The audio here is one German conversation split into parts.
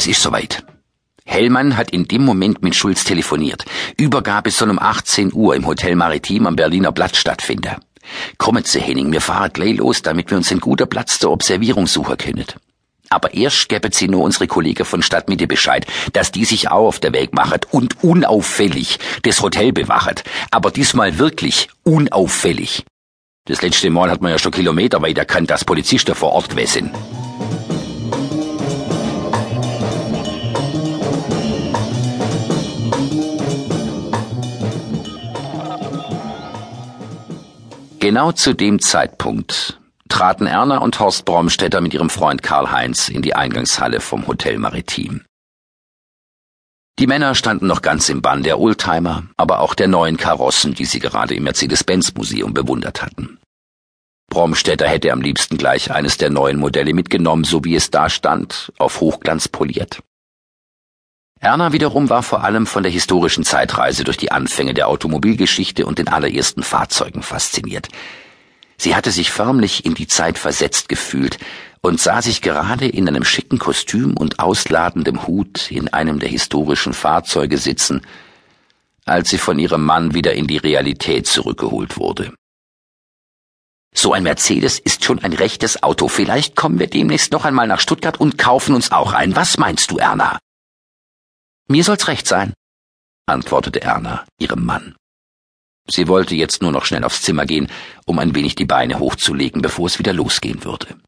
Es ist soweit. Hellmann hat in dem Moment mit Schulz telefoniert. Übergabe soll um 18 Uhr im Hotel Maritim am Berliner Platz stattfinden. Kommen Sie, Henning, wir fahren gleich los, damit wir uns einen guten Platz der Observierung suchen können. Aber erst gäbe sie nur unsere Kollegen von Stadtmitte Bescheid, dass die sich auch auf der Weg machen und unauffällig das Hotel bewachen. Aber diesmal wirklich unauffällig. Das letzte Mal hat man ja schon Kilometer weit erkannt, dass Polizisten vor Ort gewesen sind. Genau zu dem Zeitpunkt traten Erna und Horst Bromstetter mit ihrem Freund Karl-Heinz in die Eingangshalle vom Hotel Maritim. Die Männer standen noch ganz im Bann der Oldtimer, aber auch der neuen Karossen, die sie gerade im Mercedes-Benz-Museum bewundert hatten. Bromstetter hätte am liebsten gleich eines der neuen Modelle mitgenommen, so wie es da stand, auf Hochglanz poliert. Erna wiederum war vor allem von der historischen Zeitreise durch die Anfänge der Automobilgeschichte und den allerersten Fahrzeugen fasziniert. Sie hatte sich förmlich in die Zeit versetzt gefühlt und sah sich gerade in einem schicken Kostüm und ausladendem Hut in einem der historischen Fahrzeuge sitzen, als sie von ihrem Mann wieder in die Realität zurückgeholt wurde. So ein Mercedes ist schon ein rechtes Auto. Vielleicht kommen wir demnächst noch einmal nach Stuttgart und kaufen uns auch ein. Was meinst du, Erna? Mir soll's recht sein, antwortete Erna, ihrem Mann. Sie wollte jetzt nur noch schnell aufs Zimmer gehen, um ein wenig die Beine hochzulegen, bevor es wieder losgehen würde.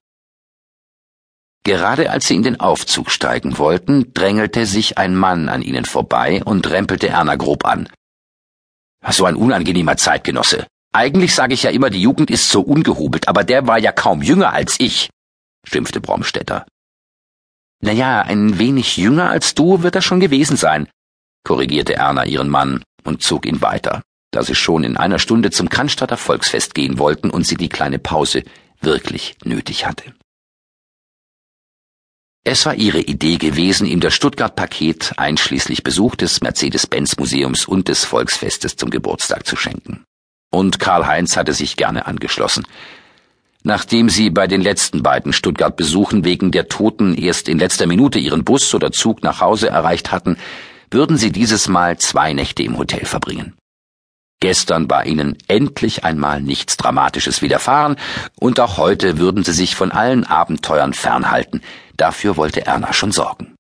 Gerade als sie in den Aufzug steigen wollten, drängelte sich ein Mann an ihnen vorbei und rempelte Erna grob an. So ein unangenehmer Zeitgenosse. Eigentlich sage ich ja immer, die Jugend ist so ungehobelt, aber der war ja kaum jünger als ich, schimpfte Bromstetter. Naja, ein wenig jünger als du wird er schon gewesen sein, korrigierte Erna ihren Mann und zog ihn weiter, da sie schon in einer Stunde zum Cannstatter Volksfest gehen wollten und sie die kleine Pause wirklich nötig hatte. Es war ihre Idee gewesen, ihm das Stuttgart-Paket einschließlich Besuch des Mercedes-Benz-Museums und des Volksfestes zum Geburtstag zu schenken. Und Karl-Heinz hatte sich gerne angeschlossen. Nachdem sie bei den letzten beiden Stuttgart-Besuchen wegen der Toten erst in letzter Minute ihren Bus oder Zug nach Hause erreicht hatten, würden sie dieses Mal zwei Nächte im Hotel verbringen. Gestern war ihnen endlich einmal nichts Dramatisches widerfahren, und auch heute würden sie sich von allen Abenteuern fernhalten, dafür wollte Erna schon sorgen.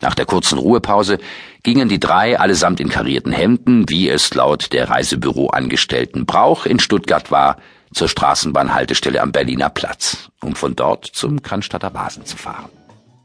Nach der kurzen Ruhepause gingen die drei allesamt in karierten Hemden, wie es laut der Reisebüroangestellten Brauch in Stuttgart war, zur Straßenbahnhaltestelle am Berliner Platz, um von dort zum Cannstatter Basen zu fahren.